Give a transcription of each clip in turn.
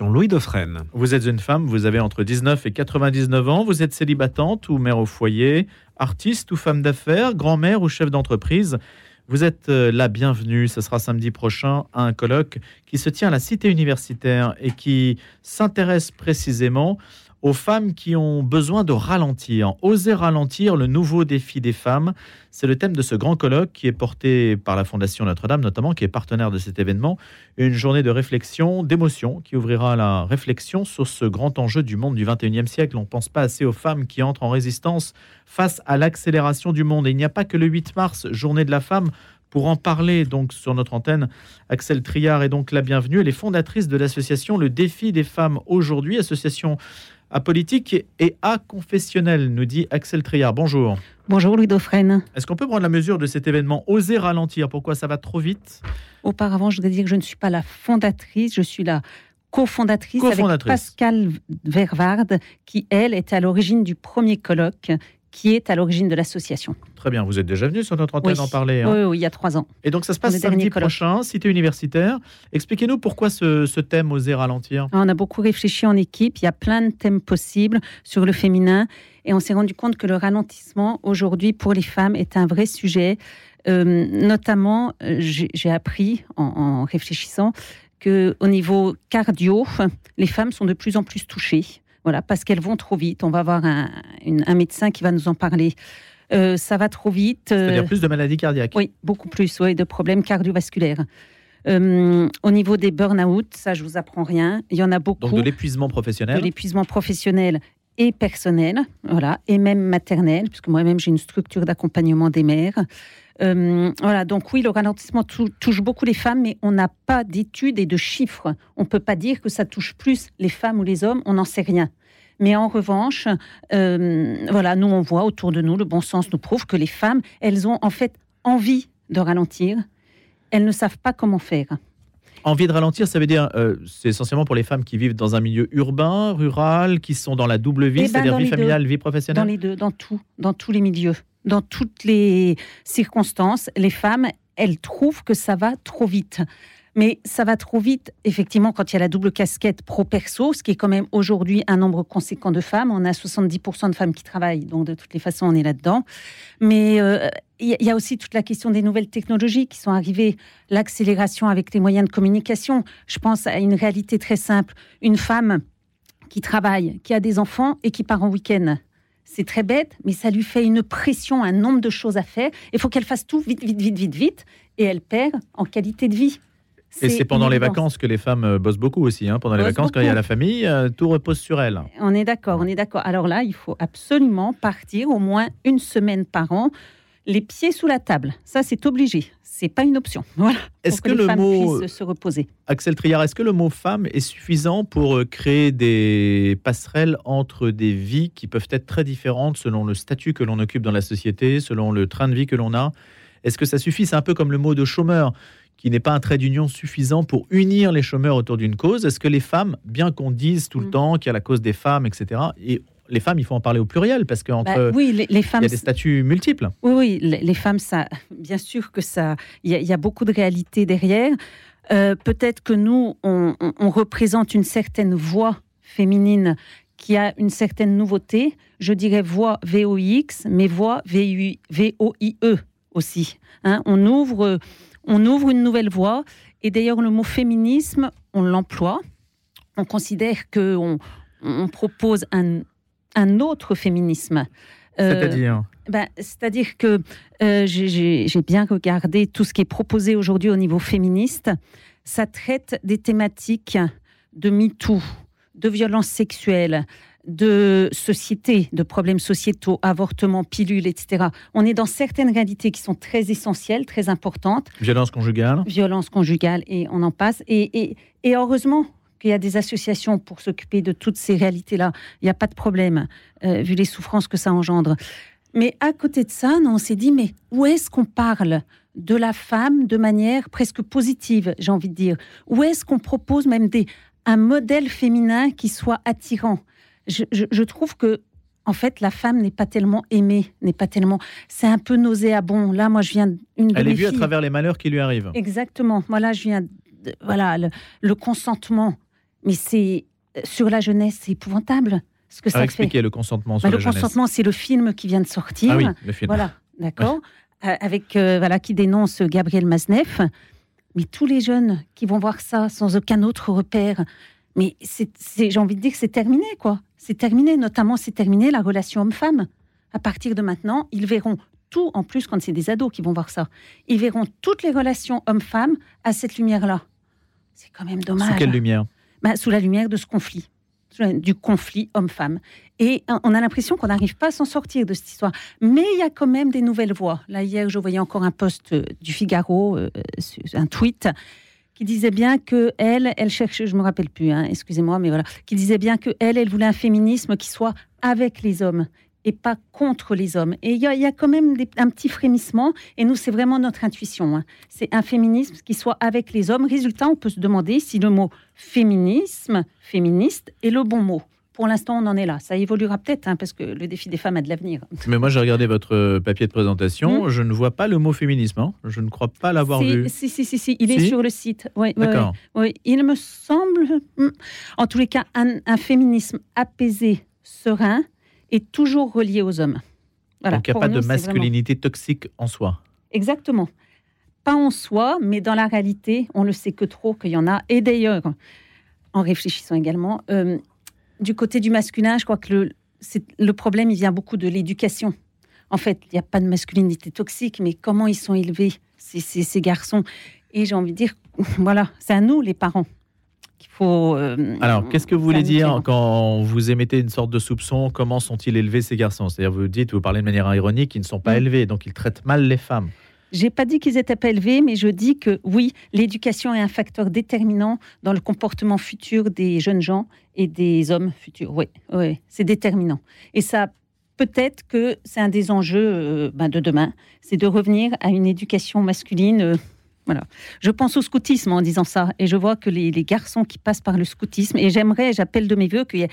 Louis Dauphren. Vous êtes une femme, vous avez entre 19 et 99 ans, vous êtes célibatante ou mère au foyer, artiste ou femme d'affaires, grand-mère ou chef d'entreprise. Vous êtes euh, la bienvenue, ce sera samedi prochain à un colloque qui se tient à la cité universitaire et qui s'intéresse précisément aux femmes qui ont besoin de ralentir. Oser ralentir, le nouveau défi des femmes, c'est le thème de ce grand colloque qui est porté par la Fondation Notre-Dame notamment, qui est partenaire de cet événement. Une journée de réflexion, d'émotion, qui ouvrira la réflexion sur ce grand enjeu du monde du 21e siècle. On ne pense pas assez aux femmes qui entrent en résistance face à l'accélération du monde. Et il n'y a pas que le 8 mars, journée de la femme, pour en parler donc sur notre antenne, Axel Triard est donc la bienvenue. Elle est fondatrice de l'association Le Défi des femmes aujourd'hui, association apolitique et confessionnel, nous dit Axel Triard. Bonjour. Bonjour Louis Dauphren. Est-ce qu'on peut prendre la mesure de cet événement Oser ralentir Pourquoi ça va trop vite? Auparavant, je voudrais dire que je ne suis pas la fondatrice, je suis la cofondatrice avec Pascal Vervard, qui, elle, est à l'origine du premier colloque qui est à l'origine de l'association. Très bien, vous êtes déjà venu sur notre antenne en parler. Hein. Oui, il y a trois ans. Et donc ça se passe samedi prochain, cité universitaire. Expliquez-nous pourquoi ce, thème Oser ralentir. On a beaucoup réfléchi en équipe, il y a plein de thèmes possibles sur le féminin et on s'est rendu compte que le ralentissement aujourd'hui pour les femmes est un vrai sujet. Euh, notamment, euh, j'ai appris en, en réfléchissant que au niveau cardio, les femmes sont de plus en plus touchées voilà, parce qu'elles vont trop vite. On va avoir un, médecin qui va nous en parler. Euh, ça va trop vite. Euh, C'est-à-dire plus de maladies cardiaques. Oui, beaucoup plus, oui, de problèmes cardiovasculaires. Euh, au niveau des burn-out, ça, je vous apprends rien. Il y en a beaucoup. Donc de l'épuisement professionnel. De l'épuisement professionnel et personnel, voilà, et même maternel, puisque moi-même j'ai une structure d'accompagnement des mères. Euh, voilà, donc oui, le ralentissement touche beaucoup les femmes, mais on n'a pas d'études et de chiffres. On ne peut pas dire que ça touche plus les femmes ou les hommes, on n'en sait rien. Mais en revanche, euh, voilà, nous on voit autour de nous, le bon sens nous prouve que les femmes, elles ont en fait envie de ralentir, elles ne savent pas comment faire. Envie de ralentir, ça veut dire, euh, c'est essentiellement pour les femmes qui vivent dans un milieu urbain, rural, qui sont dans la double vie, eh ben, c'est-à-dire vie familiale, vie professionnelle? Dans les deux, dans tout, dans tous les milieux dans toutes les circonstances, les femmes, elles trouvent que ça va trop vite. Mais ça va trop vite, effectivement, quand il y a la double casquette pro-perso, ce qui est quand même aujourd'hui un nombre conséquent de femmes. On a 70% de femmes qui travaillent, donc de toutes les façons, on est là-dedans. Mais euh, il y a aussi toute la question des nouvelles technologies qui sont arrivées, l'accélération avec les moyens de communication. Je pense à une réalité très simple. Une femme qui travaille, qui a des enfants et qui part en week-end c'est très bête, mais ça lui fait une pression, un nombre de choses à faire. Il faut qu'elle fasse tout vite, vite, vite, vite, vite, et elle perd en qualité de vie. Et c'est pendant les vacances que les femmes euh, bossent beaucoup aussi. Hein. Pendant les vacances, quand il y a la famille, euh, tout repose sur elles. On est d'accord, on est d'accord. Alors là, il faut absolument partir au moins une semaine par an les pieds sous la table. Ça, c'est obligé. C'est pas une option. Voilà. Est-ce que, le mot se reposer Axel Triard, est-ce que le mot femme est suffisant pour euh, créer des passerelles entre des vies qui peuvent être très différentes selon le statut que l'on occupe dans la société, selon le train de vie que l'on a? Est-ce que ça suffit? C'est un peu comme le mot de chômeur qui n'est pas un trait d'union suffisant pour unir les chômeurs autour d'une cause. Est-ce que les femmes, bien qu'on dise tout le mm. temps qu'il y a la cause des femmes, etc., et les femmes, il faut en parler au pluriel parce qu'entre bah, oui, les, femmes, il y a des statuts multiples. Oui, oui, les, femmes, ça, bien sûr que ça, il y, a beaucoup de réalité derrière. Euh, peut-être que nous, on, représente une certaine voix féminine qui a une certaine nouveauté. Je dirais voix VOX, mais voix V-O-I-E aussi. Hein. on ouvre, on ouvre une nouvelle voie. Et d'ailleurs, le mot féminisme, on l'emploie. On considère que on propose un, un autre féminisme. Euh, C'est-à-dire ben, C'est-à-dire que euh, j'ai bien regardé tout ce qui est proposé aujourd'hui au niveau féministe. Ça traite des thématiques de MeToo, de violences sexuelles, de société, de problèmes sociétaux, avortement, pilules, etc. On est dans certaines réalités qui sont très essentielles, très importantes. Violence conjugale. Violence conjugale, et on en passe. et heureusement, qu'il y a des associations pour s'occuper de toutes ces réalités-là. Il n'y a pas de problème, euh, vu les souffrances que ça engendre. Mais à côté de ça, on s'est dit, mais où est-ce qu'on parle de la femme de manière presque positive, j'ai envie de dire? Où est-ce qu'on propose même des, un modèle féminin qui soit attirant? Je, trouve que en fait, la femme n'est pas tellement aimée, n'est pas tellement. C'est un peu nauséabond. Là, moi, je viens une. Elle est vue à travers les malheurs qui lui arrivent. Exactement. Moi, là, je viens. voilà, le, consentement mais c'est sur la jeunesse, c'est épouvantable ce que ça expliquer le consentement sur bah, la Le consentement, c'est le film qui vient de sortir. Ah oui, le film. Voilà, d'accord. Avec voilà qui dénonce Gabriel Mazneff. Mais tous les jeunes qui vont voir ça sans aucun autre repère, mais c'est, j'ai envie de dire que c'est terminé, quoi. C'est terminé, notamment c'est terminé la relation homme-femme. À partir de maintenant, ils verront tout, en plus quand c'est des ados qui vont voir ça, ils verront toutes les relations homme-femme à cette lumière-là. C'est quand même dommage. Sous quelle lumière? Bah, Sous la lumière de ce conflit du conflit homme-femme. Et on a l'impression qu'on n'arrive pas à s'en sortir de cette histoire. Mais il y a quand même des nouvelles voix. Là, hier, je voyais encore un post euh, du Figaro, euh, un tweet, qui disait bien que elle, elle cherche, je me rappelle plus, hein, excusez-moi, mais voilà, qui disait bien que elle, elle voulait un féminisme qui soit avec les hommes et pas contre les hommes. Et il y, a quand même un petit frémissement, et nous, c'est vraiment notre intuition. Hein. C'est un féminisme qui soit avec les hommes. Résultat, on peut se demander si le mot féminisme, féministe, est le bon mot. Pour l'instant, on en est là. Ça évoluera peut-être, hein, parce que le défi des femmes a de l'avenir. Mais moi, j'ai regardé votre euh, papier de présentation. Hmm. Je ne vois pas le mot féminisme. Hein. Je ne crois pas l'avoir vu. Si, si, si, si, il est sur le site. Oui, D'accord. Oui, Il me semble, hmm, en tous les cas, un féminisme apaisé, serein, est toujours relié aux hommes. Voilà, Donc il n'y a pas de masculinité toxique en soi. Exactement. Pas en soi, mais dans la réalité, on ne le sait que trop qu'il y en a. Et d'ailleurs, en réfléchissant également, euh, du côté du masculin, je crois que le, le problème, il vient beaucoup de l'éducation. En fait, il n'y a pas de masculinité toxique, mais comment ils sont élevés, ces, ces garçons? Et j'ai envie de dire, voilà, c'est à nous, les parents, faut. Euh, Alors, qu'est-ce que vous voulez dire quand vous émettez une sorte de soupçon Comment sont-ils élevés ces garçons? C'est-à-dire, vous dites, vous parlez de manière ironique, ils ne sont pas mm. élevés, donc ils traitent mal les femmes. J'ai pas dit qu'ils étaient pas élevés, mais je dis que oui, l'éducation est un facteur déterminant dans le comportement futur des jeunes gens et des hommes futurs. Oui, oui, c'est déterminant. Et ça, peut-être que c'est un des enjeux euh, ben, de demain, c'est de revenir à une éducation masculine. Euh, voilà. Je pense au scoutisme en disant ça, et je vois que les, garçons qui passent par le scoutisme, et j'aimerais, j'appelle de mes voeux qu'il y ait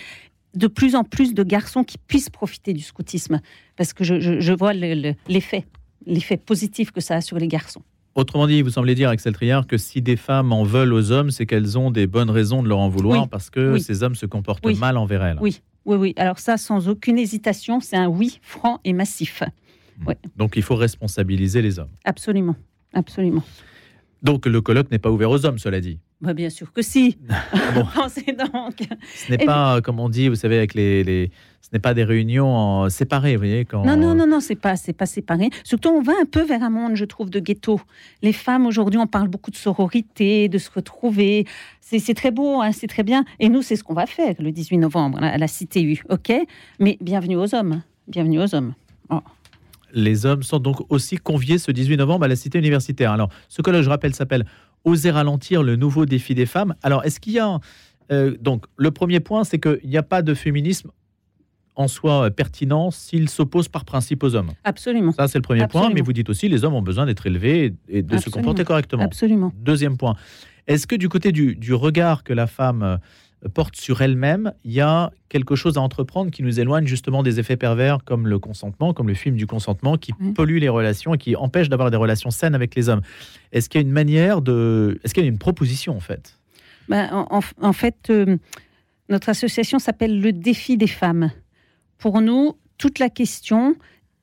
de plus en plus de garçons qui puissent profiter du scoutisme, parce que je, vois l'effet, l'effet positif que ça a sur les garçons. Autrement dit, vous semblez dire, Axel Triard, que si des femmes en veulent aux hommes, c'est qu'elles ont des bonnes raisons de leur en vouloir, parce que ces hommes se comportent mal envers elles. Oui, oui, oui. Alors ça, sans aucune hésitation, c'est un oui franc et massif. Hmm. Donc il faut responsabiliser les hommes. Absolument, absolument. Donc le colloque n'est pas ouvert aux hommes, cela dit. Bah, bien sûr que si. donc. Ce n'est pas, comme on dit, vous savez, avec les, ce n'est pas des réunions séparées, vous voyez quand... Non, non, non, non, c'est pas, c'est pas séparé. Surtout, on va un peu vers un monde, je trouve, de ghetto. Les femmes aujourd'hui, on parle beaucoup de sororité, de se retrouver. C'est très beau, hein, c'est très bien. Et nous, c'est ce qu'on va faire le 18 novembre à la Cité U, ok? Mais bienvenue aux hommes, bienvenue aux hommes. Oh. Les hommes sont donc aussi conviés ce 18 novembre à la cité universitaire. Alors, ce colloque, je rappelle, s'appelle Oser ralentir le nouveau défi des femmes. Alors, est-ce qu'il y a. Euh, donc, le premier point, c'est qu'il n'y a pas de féminisme en soi pertinent s'il s'oppose par principe aux hommes. Absolument. Ça, c'est le premier point. Mais vous dites aussi les hommes ont besoin d'être élevés et de se comporter correctement. Absolument. Deuxième point. Est-ce que du côté du regard que la femme porte sur elle-même, il y a quelque chose à entreprendre qui nous éloigne justement des effets pervers comme le consentement, comme le film du consentement, qui pollue les relations et qui empêche d'avoir des relations saines avec les hommes. Est-ce qu'il y a une manière de... Est-ce qu'il y a une proposition en fait? Ben, en, fait, euh, notre association s'appelle le défi des femmes. Pour nous, toute la question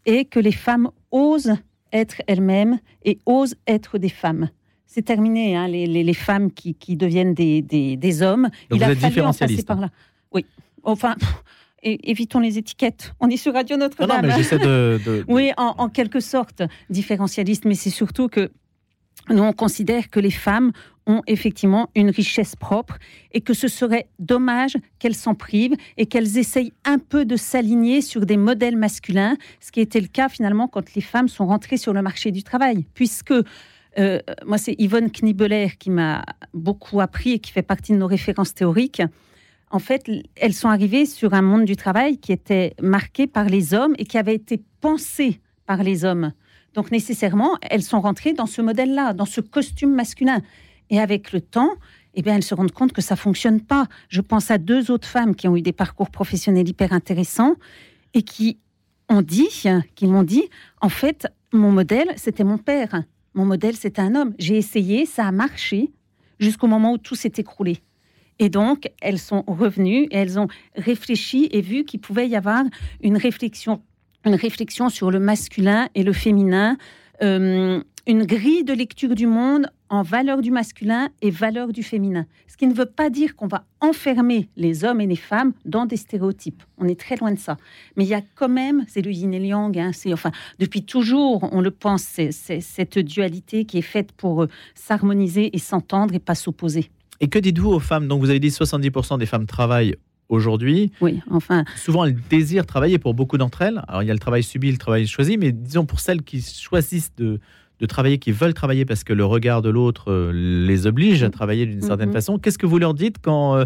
est que les femmes osent être elles-mêmes et osent être des femmes c'est terminé, hein, les, femmes qui, deviennent des, hommes. Donc Il vous êtes différentialiste. Par là. Oui, enfin, évitons les étiquettes. On est sur Radio Notre-Dame. Non, mais j'essaie de, Oui, en, quelque sorte, différentialiste, mais c'est surtout que nous, on considère que les femmes ont effectivement une richesse propre et que ce serait dommage qu'elles s'en privent et qu'elles essayent un peu de s'aligner sur des modèles masculins, ce qui était le cas finalement quand les femmes sont rentrées sur le marché du travail, puisque euh, moi, c'est Yvonne Knibeler qui m'a beaucoup appris et qui fait partie de nos références théoriques. En fait, elles sont arrivées sur un monde du travail qui était marqué par les hommes et qui avait été pensé par les hommes. Donc, nécessairement, elles sont rentrées dans ce modèle-là, dans ce costume masculin. Et avec le temps, eh bien, elles se rendent compte que ça fonctionne pas. Je pense à deux autres femmes qui ont eu des parcours professionnels hyper intéressants et qui ont dit, qui m'ont dit, en fait, mon modèle, c'était mon père. Mon modèle, c'était un homme. J'ai essayé, ça a marché jusqu'au moment où tout s'est écroulé. Et donc, elles sont revenues et elles ont réfléchi et vu qu'il pouvait y avoir une réflexion, une réflexion sur le masculin et le féminin, euh, une grille de lecture du monde en valeur du masculin et valeur du féminin. Ce qui ne veut pas dire qu'on va enfermer les hommes et les femmes dans des stéréotypes. On est très loin de ça. Mais il y a quand même, c'est le yin et le yang, hein, c'est enfin depuis toujours, on le pense, c'est cette dualité qui est faite pour euh, s'harmoniser et s'entendre et pas s'opposer. Et que dites-vous aux femmes? Donc vous avez dit 70% des femmes travaillent aujourd'hui. Oui, enfin. Souvent, elles désirent travailler pour beaucoup d'entre elles. Alors, il y a le travail subi, le travail choisi, mais disons pour celles qui choisissent de, de travailler, qui veulent travailler parce que le regard de l'autre euh, les oblige à mm. travailler d'une certaine mm-hmm. façon. Qu'est-ce que vous leur dites quand, euh,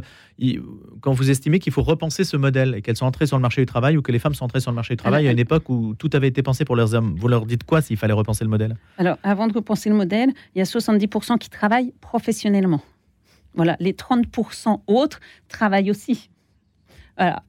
quand vous estimez qu'il faut repenser ce modèle et qu'elles sont entrées sur le marché du travail ou que les femmes sont entrées sur le marché du travail à une époque où tout avait été pensé pour leurs hommes? Vous leur dites quoi s'il fallait repenser le modèle? Alors, avant de repenser le modèle, il y a 70% qui travaillent professionnellement. Voilà, les 30% autres travaillent aussi. Voilà,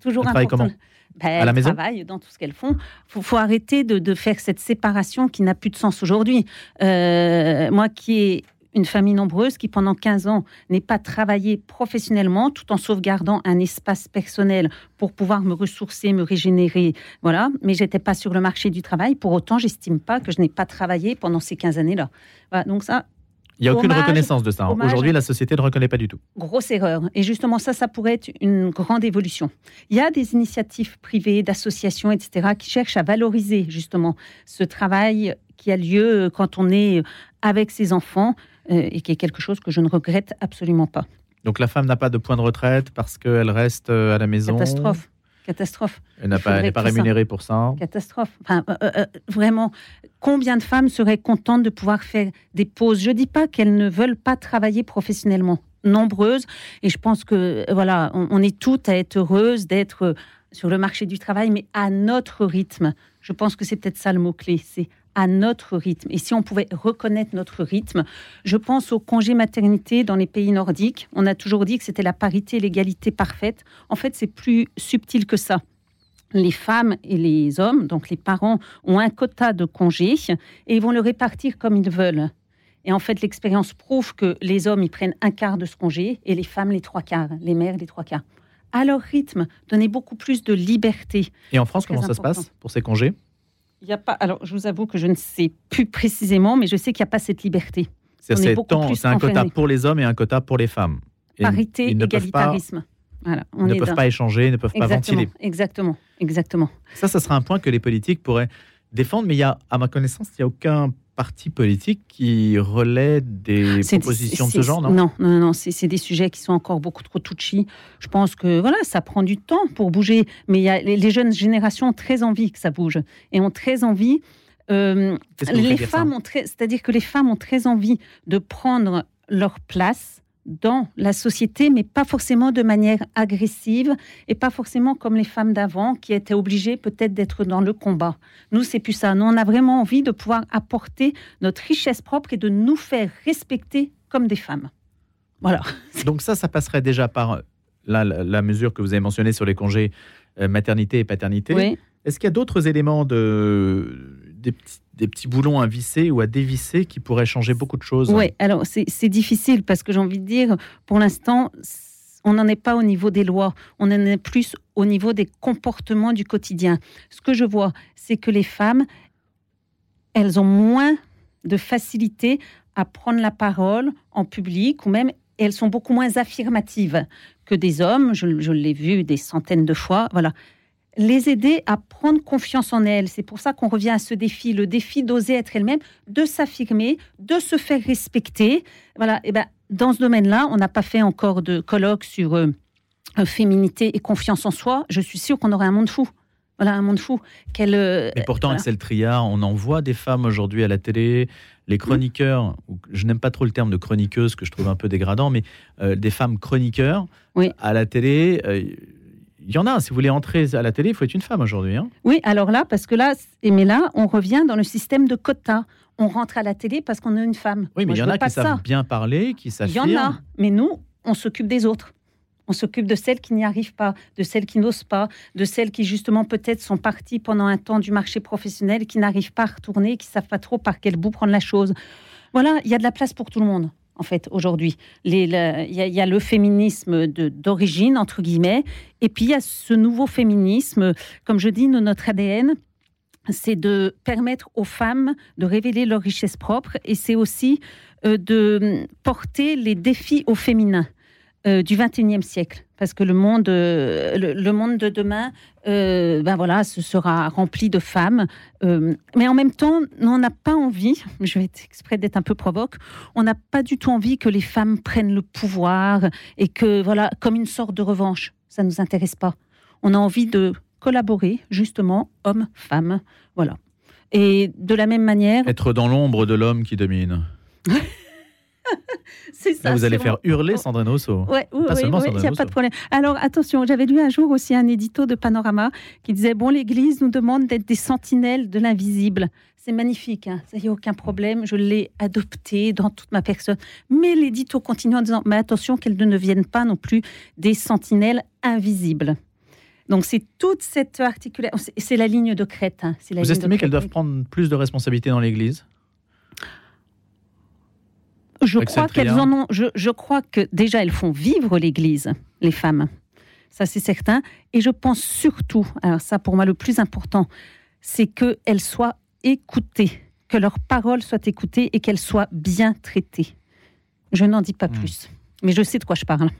toujours important. Ben, à la maison dans tout ce qu'elles font. Il faut, arrêter de, faire cette séparation qui n'a plus de sens aujourd'hui. Euh, moi qui ai une famille nombreuse qui pendant 15 ans n'ait pas travaillé professionnellement tout en sauvegardant un espace personnel pour pouvoir me ressourcer, me régénérer, voilà, mais j'étais pas sur le marché du travail, pour autant j'estime pas que je n'ai pas travaillé pendant ces 15 années-là. Voilà, donc ça, il n'y a aucune reconnaissance de ça. Hein. Aujourd'hui, la société ne reconnaît pas du tout. Grosse erreur. Et justement, ça, ça pourrait être une grande évolution. Il y a des initiatives privées, d'associations, etc., qui cherchent à valoriser justement ce travail qui a lieu quand on est avec ses enfants euh, et qui est quelque chose que je ne regrette absolument pas. Donc la femme n'a pas de point de retraite parce qu'elle reste euh, à la maison Catastrophe. Catastrophe. Elle n'est pas, pas rémunérée pour ça. Catastrophe. Enfin, euh, euh, vraiment, combien de femmes seraient contentes de pouvoir faire des pauses? Je ne dis pas qu'elles ne veulent pas travailler professionnellement. Nombreuses. Et je pense que, voilà, on, on est toutes à être heureuses d'être sur le marché du travail, mais à notre rythme. Je pense que c'est peut-être ça le mot-clé. C'est à notre rythme. Et si on pouvait reconnaître notre rythme, je pense au congé maternité dans les pays nordiques. On a toujours dit que c'était la parité, l'égalité parfaite. En fait, c'est plus subtil que ça. Les femmes et les hommes, donc les parents, ont un quota de congés et ils vont le répartir comme ils veulent. Et en fait, l'expérience prouve que les hommes, ils prennent un quart de ce congé et les femmes, les trois quarts, les mères, les trois quarts. À leur rythme, donner beaucoup plus de liberté. Et en France, comment ça se passe pour ces congés? Il y a pas. Alors, je vous avoue que je ne sais plus précisément, mais je sais qu'il n'y a pas cette liberté. C'est un quota pour les hommes et un quota pour les femmes. Parité, égalitarisme. Voilà, on ne peuvent pas échanger, ne peuvent pas ventiler. Exactement, exactement. Ça, ça sera un point que les politiques pourraient défendre, mais il y a, à ma connaissance, il n'y a aucun parti politique qui relaie des propositions de ce genre, non Non, non, non, c'est des sujets qui sont encore beaucoup trop touchy. Je pense que voilà, ça prend du temps pour bouger, mais il y a, les, jeunes générations ont très envie que ça bouge et ont très envie. Euh, les femmes ont très, c'est-à-dire que les femmes ont très envie de prendre leur place dans la société, mais pas forcément de manière agressive et pas forcément comme les femmes d'avant qui étaient obligées peut-être d'être dans le combat. Nous, c'est plus ça. Nous, on a vraiment envie de pouvoir apporter notre richesse propre et de nous faire respecter comme des femmes. Voilà. Donc ça, ça passerait déjà par la, la, mesure que vous avez mentionnée sur les congés euh, maternité et paternité. Oui. Est-ce qu'il y a d'autres éléments de, des, petits, boulons à visser ou à dévisser qui pourraient changer beaucoup de choses Oui, alors c'est difficile parce que j'ai envie de dire, pour l'instant, on n'en est pas au niveau des lois, on en est plus au niveau des comportements du quotidien. Ce que je vois, c'est que les femmes, elles ont moins de facilité à prendre la parole en public ou même elles sont beaucoup moins affirmatives que des hommes. Je, je l'ai vu des centaines de fois. Voilà les aider à prendre confiance en elles. C'est pour ça qu'on revient à ce défi, le défi d'oser être elle-même, de s'affirmer, de se faire respecter. Voilà. Et ben, dans ce domaine-là, on n'a pas fait encore de colloque sur euh, féminité et confiance en soi. Je suis sûre qu'on aurait un monde fou. Voilà, un monde fou. Quelle, euh, Mais pourtant, Axel Triard, on en voit des femmes aujourd'hui à la télé, les chroniqueurs, je n'aime pas trop le terme de chroniqueuse, que je trouve un peu dégradant, mais euh, des femmes chroniqueurs à la télé il y en a. Si vous voulez entrer à la télé, il faut être une femme aujourd'hui. Hein. oui, alors là, parce que là, mais là, on revient dans le système de quotas. On rentre à la télé parce qu'on est une femme. Oui, mais il y en a qui savent bien parler, qui s'affirment. Il y en a, mais nous, on s'occupe des autres. On s'occupe de celles qui n'y arrivent pas, de celles qui n'osent pas, de celles qui justement peut-être sont parties pendant un temps du marché professionnel, qui n'arrivent pas à retourner, qui savent pas trop par quel bout prendre la chose. Voilà, il y a de la place pour tout le monde. En fait, aujourd'hui. Il y, a le féminisme d'origine, entre guillemets, et puis il y a ce nouveau féminisme, comme je dis, notre ADN, c'est de permettre aux femmes de révéler leur richesse propre, et c'est aussi euh, de porter les défis au féminin. Euh, du 21e siècle, parce que le monde, euh, le, monde de demain, euh, ben voilà, ce sera rempli de femmes. mais en même temps, on n'a pas envie, je vais être exprès d'être un peu provoque, on n'a pas du tout envie que les femmes prennent le pouvoir et que, voilà, comme une sorte de revanche, ça ne nous intéresse pas. On a envie de collaborer, justement, hommes-femmes, voilà. Et de la même manière... Être dans l'ombre de l'homme qui domine. c'est ça. vous allez faire hurler Sandrine Rousseau. Ouais, oui, il n'y a pas de problème. Alors attention, j'avais lu un jour aussi un édito de Panorama qui disait Bon, l'Église nous demande d'être des sentinelles de l'invisible. C'est magnifique, hein. ça n'y a aucun problème, je l'ai adopté dans toute ma personne. Mais l'édito continue en disant Mais attention qu'elles ne deviennent pas non plus des sentinelles invisibles. Donc c'est toute cette articulation, c'est la ligne de crête. Hein. Vous estimez qu'elles doivent prendre plus de responsabilités dans l'Église? Je crois qu'elles en ont. Je, crois que déjà elles font vivre l'Église, les femmes. Ça c'est certain. Et je pense surtout, alors ça pour moi le plus important, c'est qu'elles soient écoutées, que leurs paroles soient écoutées et qu'elles soient bien traitées. Je n'en dis pas hmm. plus, mais je sais de quoi je parle.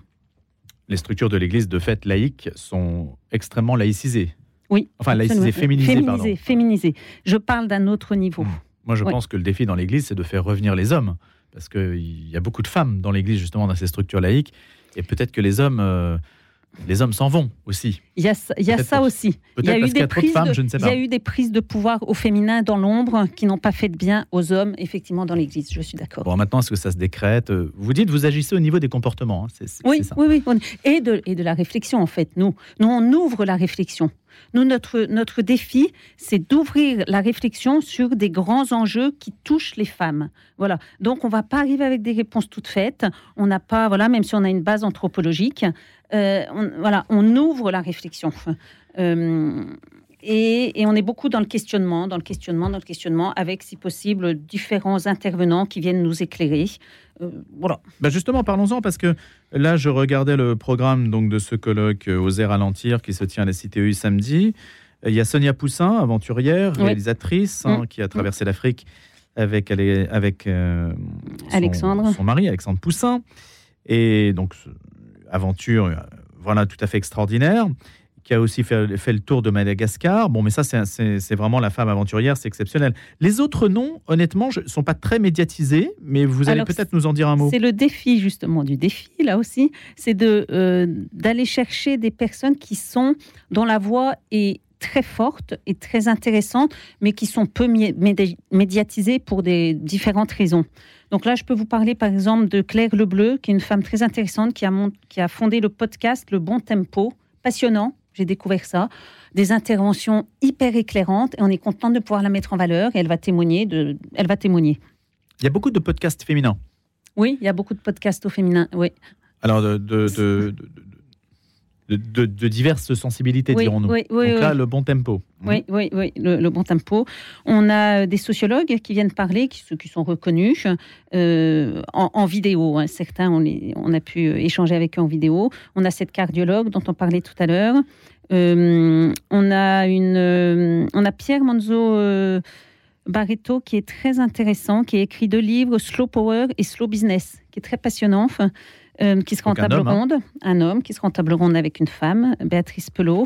Les structures de l'Église de fait laïque sont extrêmement laïcisées. Oui. Enfin, laïcisées, féminisées, féminisées, féminisées. Je parle d'un autre niveau. Moi, je pense que le défi dans l'Église, c'est de faire revenir les hommes parce qu'il y a beaucoup de femmes dans l'Église, justement, dans ces structures laïques, et peut-être que les hommes... Euh, les hommes s'en vont aussi. Il y a, il y a ça aussi. Il y a, eu des prises de, je ne sais pas. Il y a eu des prises de pouvoir au féminin dans l'ombre qui n'ont pas fait de bien aux hommes, effectivement, dans l'Église. Je suis d'accord. Bon, maintenant, est-ce que ça se décrète Vous dites, vous agissez au niveau des comportements. Hein, oui, oui, oui, Et de, et de la réflexion, en fait. Nous, nous, on ouvre la réflexion. Nous, notre, notre défi, c'est d'ouvrir la réflexion sur des grands enjeux qui touchent les femmes. Voilà. Donc, on ne va pas arriver avec des réponses toutes faites. On n'a pas, voilà, même si on a une base anthropologique, euh, on, voilà, on ouvre la réflexion. Euh, et, on est beaucoup dans le questionnement, dans le questionnement, dans le questionnement, avec, si possible, différents intervenants qui viennent nous éclairer. Euh, voilà. Bah justement, parlons-en, parce que là, je regardais le programme donc, de ce colloque euh, Oser ralentir qui se tient à la CTU samedi. Il y a Sonia Poussin, aventurière, réalisatrice, hein, mm. qui a traversé l'Afrique avec, avec euh, son, Alexandre. son mari, Alexandre Poussin. Et donc, aventure voilà, tout à fait extraordinaire qui a aussi fait, fait, le tour de Madagascar. Bon, mais ça, c'est vraiment la femme aventurière, c'est exceptionnel. Les autres noms, honnêtement, ne sont pas très médiatisés, mais vous allez peut-être nous en dire un mot. C'est le défi, justement, du défi, là aussi, c'est euh, d'aller chercher des personnes qui sont, dont la voix est très forte et très intéressante, mais qui sont peu médiatisées pour des différentes raisons. Donc là, je peux vous parler par exemple de Claire Lebleu, qui est une femme très intéressante, qui a, qui a fondé le podcast Le Bon Tempo, passionnant, j'ai découvert ça. Des interventions hyper éclairantes et on est content de pouvoir la mettre en valeur et elle va témoigner. De, elle va témoigner. Il y a beaucoup de podcasts féminins. Oui, il y a beaucoup de podcasts au féminin, oui. Alors, de, de, de, diverses sensibilités, dirons-nous. Donc là, le bon tempo. Oui, oui, oui, le, bon tempo. On a des sociologues qui viennent parler, qui, qui sont reconnus euh, en, vidéo. Hein. Certains, on, on, a pu échanger avec eux en vidéo. On a cette cardiologue dont on parlait tout à l'heure. Euh, on, a une, euh, on a Pierre Manzo. Barreto, qui est très intéressant, qui a écrit deux livres, Slow Power et Slow Business, qui est très passionnant. Euh, qui sera en table hein. ronde, un homme qui sera en table ronde avec une femme, Béatrice Pelot.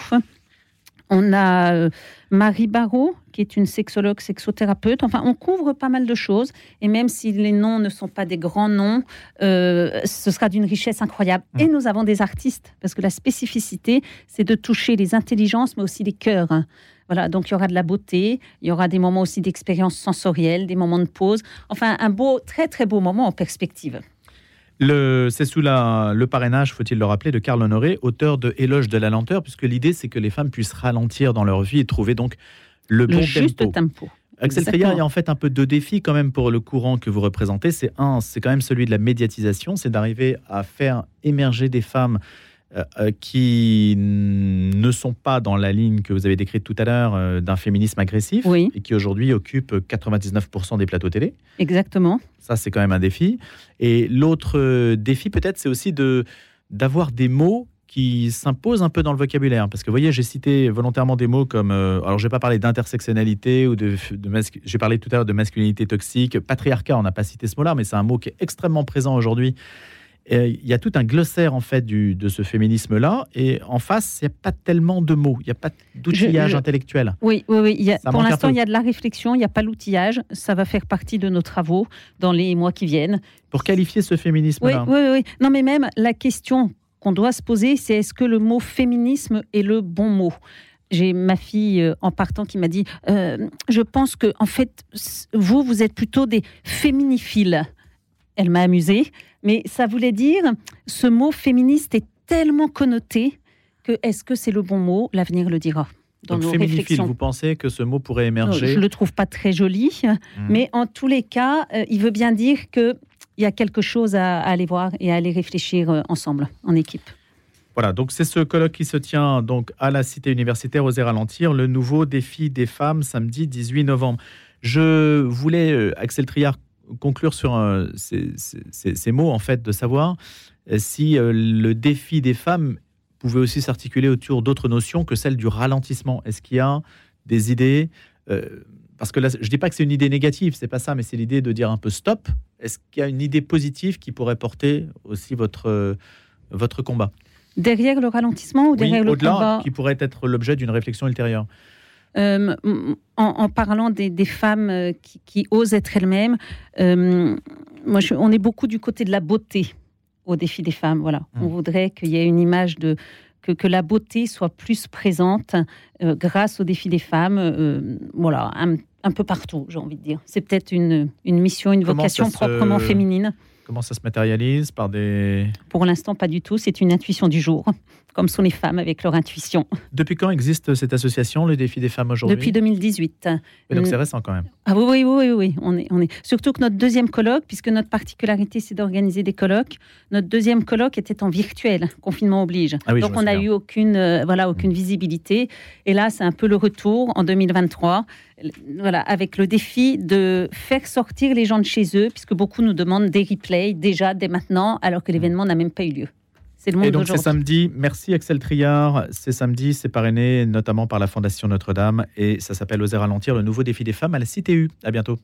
On a euh, Marie Barrault, qui est une sexologue, sexothérapeute. Enfin, on couvre pas mal de choses. Et même si les noms ne sont pas des grands noms, euh, ce sera d'une richesse incroyable. Mmh. Et nous avons des artistes, parce que la spécificité, c'est de toucher les intelligences, mais aussi les cœurs. Voilà, donc il y aura de la beauté, il y aura des moments aussi d'expérience sensorielle, des moments de pause. Enfin, un beau, très très beau moment en perspective. C'est sous la, le parrainage, faut-il le rappeler, de Karl Honoré, auteur de Éloge de la lenteur, puisque l'idée c'est que les femmes puissent ralentir dans leur vie et trouver donc le, bon juste tempo. Axel Freya, il y a en fait un peu deux défis quand même pour le courant que vous représentez. C'est un, c'est quand même celui de la médiatisation, c'est d'arriver à faire émerger des femmes euh, euh, qui ne sont pas dans la ligne que vous avez décrite tout à l'heure euh, d'un féminisme agressif Oui. et qui aujourd'hui occupent 99% des plateaux télé. Exactement. Ça, c'est quand même un défi. Et l'autre défi, peut-être, c'est aussi de d'avoir des mots qui s'imposent un peu dans le vocabulaire. Parce que, vous voyez, j'ai cité volontairement des mots comme... euh, alors, je vais pas parler d'intersectionnalité ou de... de j'ai parlé tout à l'heure de masculinité toxique. Patriarcat, on n'a pas cité ce mot-là, mais c'est un mot qui est extrêmement présent aujourd'hui. Il y a tout un glossaire, en fait, du, de ce féminisme-là. Et en face, il n'y a pas tellement de mots. Il n'y a pas d'outillage intellectuel. Oui, oui, oui. y a- pour l'instant, il y a de la réflexion, il n'y a pas l'outillage. Ça va faire partie de nos travaux dans les mois qui viennent. Pour qualifier ce Oui, féminisme-là. oui, oui. Non, mais même la question qu'on doit se poser, c'est est-ce que le mot féminisme est le bon mot? J'ai ma fille euh, en partant qui m'a dit euh, Je pense que, en fait, vous, vous êtes plutôt des féminiphiles. Elle m'a amusée, mais ça voulait dire ce mot féministe est tellement connoté que est-ce que c'est le bon mot? L'avenir le dira. Dans Donc, nos réflexions. vous pensez que ce mot pourrait Non, émerger? Je le trouve pas très joli, Hmm. mais en tous les cas, euh, il veut bien dire que il y a quelque chose à, à aller voir et à aller réfléchir euh, ensemble, en équipe. Voilà, donc c'est ce colloque qui se tient donc à la Cité universitaire Oser ralentir, le nouveau défi des femmes, samedi 18 novembre. Je voulais, euh, Axel Triard, conclure sur euh, ces, ces- ces- ces mots, en fait, de savoir euh, si euh, le défi des femmes pouvait aussi s'articuler autour d'autres notions que celle du ralentissement. Est-ce qu'il y a des idées euh, Parce que là, je ne dis pas que c'est une idée négative, c'est pas ça, mais c'est l'idée de dire un peu stop. Est-ce qu'il y a une idée positive qui pourrait porter aussi votre, votre combat? Derrière le ralentissement ou oui, derrière le combat qui pourrait être l'objet d'une réflexion ultérieure. Euh, en, en parlant des, des femmes euh, qui, qui osent être elles-mêmes, euh, moi, je- on est beaucoup du côté de la beauté au défi des femmes. Voilà, Mm. on voudrait qu'il y ait une image de que, que la beauté soit plus présente euh, grâce au défi des femmes. euh, voilà, un, un peu partout, j'ai envie de dire. C'est peut-être une, une mission, une Comment vocation se- proprement féminine. Comment ça se matérialise Par des. Pour l'instant, pas du tout. C'est une intuition du jour, comme sont les femmes avec leur intuition. Depuis quand existe cette association, le défi des femmes aujourd'hui? Depuis 2018. Et donc Mm. c'est récent quand même. Ah oui, oui, oui, oui. On est, on est. Surtout que notre deuxième colloque, puisque notre particularité, c'est d'organiser des colloques, notre deuxième colloque était en virtuel, confinement oblige. Ah oui, Donc on n'a eu aucune, euh, voilà, aucune visibilité. Et là, c'est un peu le retour en 2023, l- voilà, avec le défi de faire sortir les gens de chez eux, puisque beaucoup nous demandent des replays déjà, dès maintenant, alors que l'événement n'a même pas eu lieu. C'est le monde Et donc c'est samedi. Merci Axel Triard. C'est samedi, c'est parrainé notamment par la Fondation Notre-Dame et ça s'appelle Oser ralentir, le nouveau défi des femmes à la CTU. À bientôt.